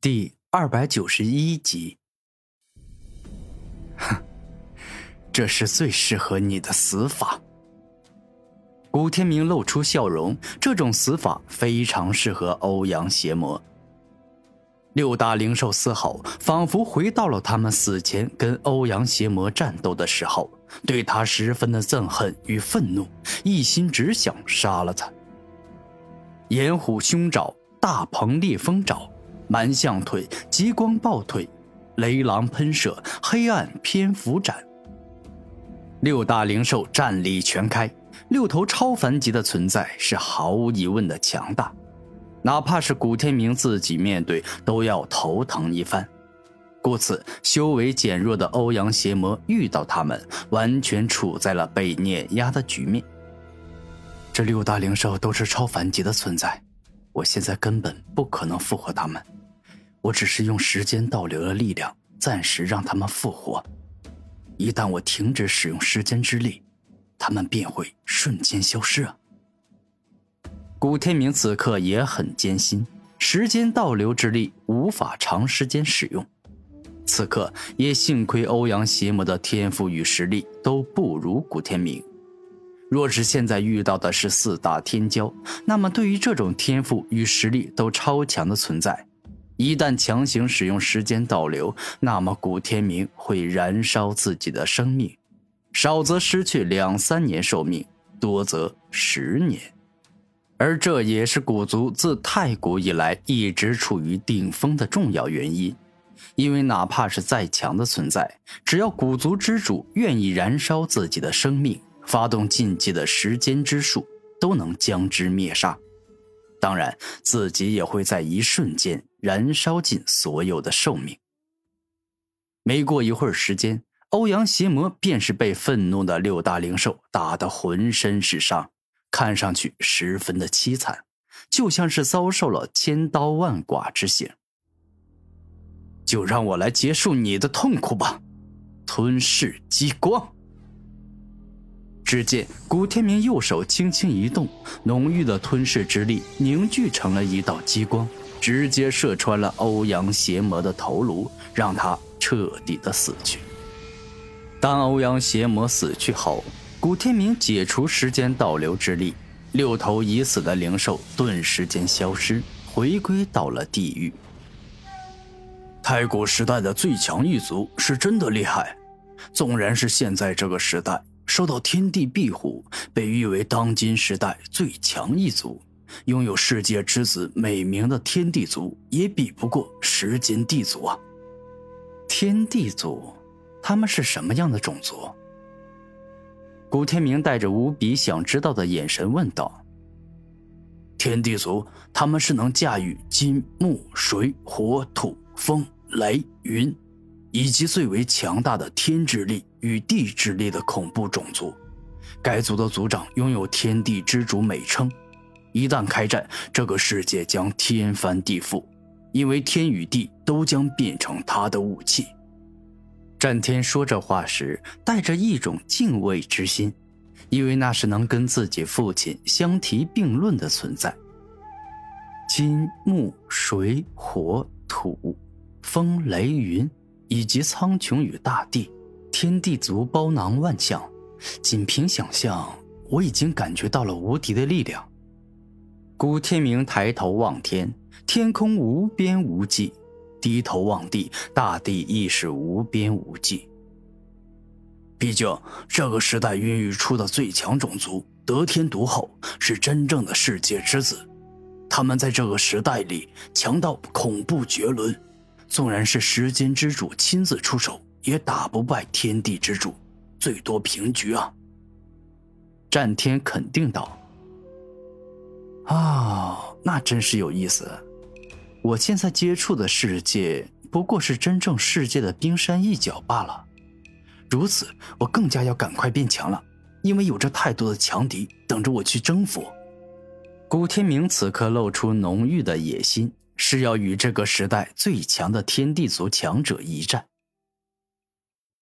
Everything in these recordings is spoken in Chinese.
第二百九十一集。哼，这是最适合你的死法。古天明露出笑容，这种死法非常适合欧阳邪魔。六大灵兽嘶吼，仿佛回到了他们死前跟欧阳邪魔战斗的时候，对他十分的憎恨与愤怒，一心只想杀了他。炎虎凶爪，大鹏烈风爪。蛮象腿、极光暴腿、雷狼喷射、黑暗蝙蝠斩，六大灵兽战力全开，六头超凡级的存在是毫无疑问的强大，哪怕是古天明自己面对都要头疼一番。故此，修为减弱的欧阳邪魔遇到他们，完全处在了被碾压的局面。这六大灵兽都是超凡级的存在，我现在根本不可能复活他们。我只是用时间倒流的力量，暂时让他们复活。一旦我停止使用时间之力，他们便会瞬间消失啊！古天明此刻也很艰辛，时间倒流之力无法长时间使用。此刻也幸亏欧阳邪魔的天赋与实力都不如古天明。若是现在遇到的是四大天骄，那么对于这种天赋与实力都超强的存在，一旦强行使用时间倒流，那么古天明会燃烧自己的生命，少则失去两三年寿命，多则十年。而这也是古族自太古以来一直处于顶峰的重要原因。因为哪怕是再强的存在，只要古族之主愿意燃烧自己的生命，发动禁忌的时间之术，都能将之灭杀。当然，自己也会在一瞬间。燃烧尽所有的寿命。没过一会儿时间，欧阳邪魔便是被愤怒的六大灵兽打得浑身是伤，看上去十分的凄惨，就像是遭受了千刀万剐之刑。就让我来结束你的痛苦吧，吞噬激光。只见古天明右手轻轻一动，浓郁的吞噬之力凝聚成了一道激光。直接射穿了欧阳邪魔的头颅，让他彻底的死去。当欧阳邪魔死去后，古天明解除时间倒流之力，六头已死的灵兽顿时间消失，回归到了地狱。太古时代的最强一族是真的厉害，纵然是现在这个时代受到天地庇护，被誉为当今时代最强一族。拥有世界之子美名的天地族也比不过时间地族啊！天地族，他们是什么样的种族？古天明带着无比想知道的眼神问道：“天地族，他们是能驾驭金木水火土风雷云，以及最为强大的天之力与地之力的恐怖种族。该族的族长拥有天地之主美称。”一旦开战，这个世界将天翻地覆，因为天与地都将变成他的武器。战天说这话时，带着一种敬畏之心，因为那是能跟自己父亲相提并论的存在。金木水火土风雷云，以及苍穹与大地，天地足包囊万象，仅凭想象，我已经感觉到了无敌的力量。古天明抬头望天，天空无边无际；低头望地，大地亦是无边无际。毕竟，这个时代孕育出的最强种族——得天独厚，是真正的世界之子。他们在这个时代里强到恐怖绝伦，纵然是时间之主亲自出手，也打不败天地之主，最多平局啊！战天肯定道。啊，那真是有意思。我现在接触的世界不过是真正世界的冰山一角罢了。如此，我更加要赶快变强了，因为有着太多的强敌等着我去征服。古天明此刻露出浓郁的野心，是要与这个时代最强的天地族强者一战。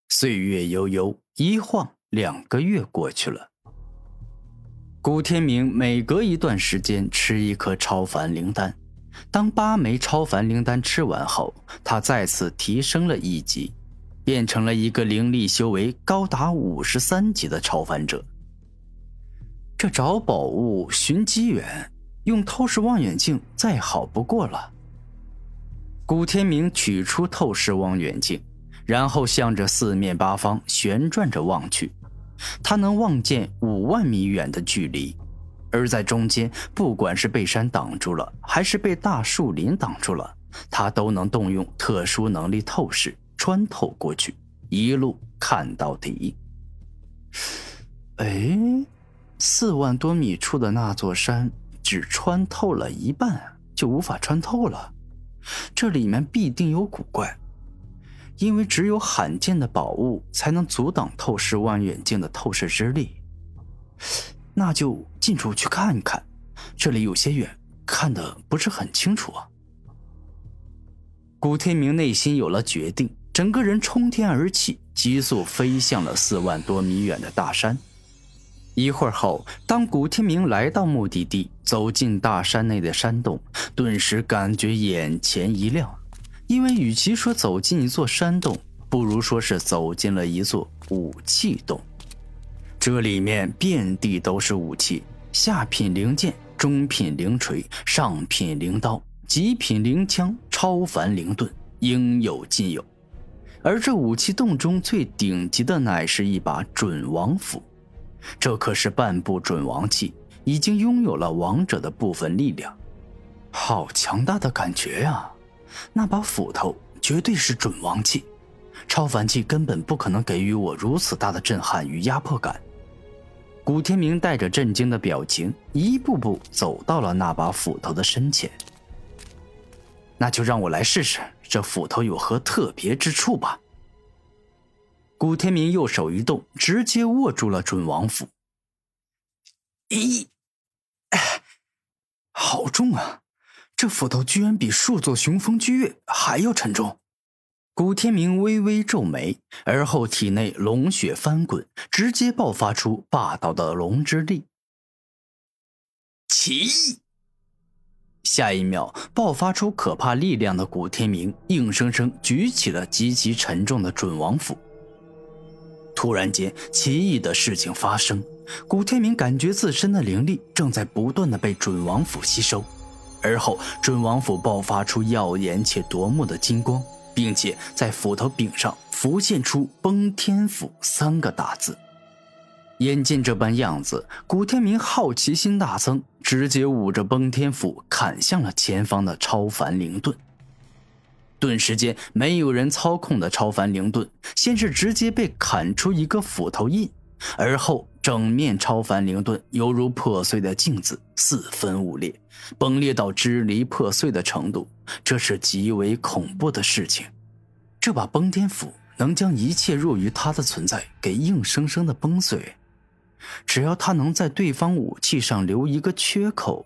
岁月悠悠，一晃两个月过去了。古天明每隔一段时间吃一颗超凡灵丹，当八枚超凡灵丹吃完后，他再次提升了一级，变成了一个灵力修为高达五十三级的超凡者。这找宝物、寻机缘，用透视望远镜再好不过了。古天明取出透视望远镜，然后向着四面八方旋转着望去，他能望见五万米远的距离。而在中间，不管是被山挡住了，还是被大树林挡住了，他都能动用特殊能力透视，穿透过去，一路看到底。哎，四万多米处的那座山，只穿透了一半，就无法穿透了。这里面必定有古怪，因为只有罕见的宝物才能阻挡透视望远镜的透视之力。那就近处去看一看，这里有些远，看得不是很清楚啊。古天明内心有了决定，整个人冲天而起，急速飞向了四万多米远的大山。一会儿后，当古天明来到目的地，走进大山内的山洞，顿时感觉眼前一亮，因为与其说走进一座山洞，不如说是走进了一座武器洞。这里面遍地都是武器，下品灵剑、中品灵锤、上品灵刀、极品灵枪、超凡灵盾，应有尽有。而这武器洞中最顶级的，乃是一把准王斧，这可是半部准王器，已经拥有了王者的部分力量，好强大的感觉呀！那把斧头绝对是准王器，超凡器根本不可能给予我如此大的震撼与压迫感。古天明带着震惊的表情，一步步走到了那把斧头的身前。那就让我来试试这斧头有何特别之处吧。古天明右手一动，直接握住了准王斧。咦，好重啊！这斧头居然比数座雄风巨岳还要沉重。古天明微微皱眉，而后体内龙血翻滚，直接爆发出霸道的龙之力。起！下一秒，爆发出可怕力量的古天明硬生生举起了极其沉重的准王斧。突然间，奇异的事情发生，古天明感觉自身的灵力正在不断的被准王斧吸收，而后准王府爆发出耀眼且夺目的金光。并且在斧头柄上浮现出“崩天斧”三个大字。眼见这般样子，古天明好奇心大增，直接捂着崩天斧砍向了前方的超凡灵盾。顿时间，没有人操控的超凡灵盾，先是直接被砍出一个斧头印，而后整面超凡灵盾犹如破碎的镜子，四分五裂，崩裂到支离破碎的程度。这是极为恐怖的事情。这把崩天斧能将一切弱于他的存在给硬生生的崩碎。只要他能在对方武器上留一个缺口，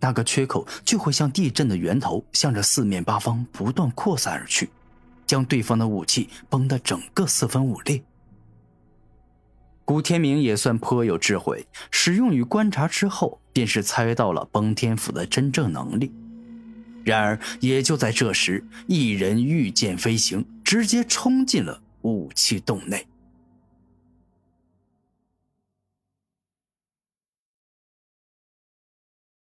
那个缺口就会像地震的源头，向着四面八方不断扩散而去，将对方的武器崩得整个四分五裂。古天明也算颇有智慧，使用与观察之后，便是猜到了崩天斧的真正能力。然而，也就在这时，一人御剑飞行，直接冲进了武器洞内。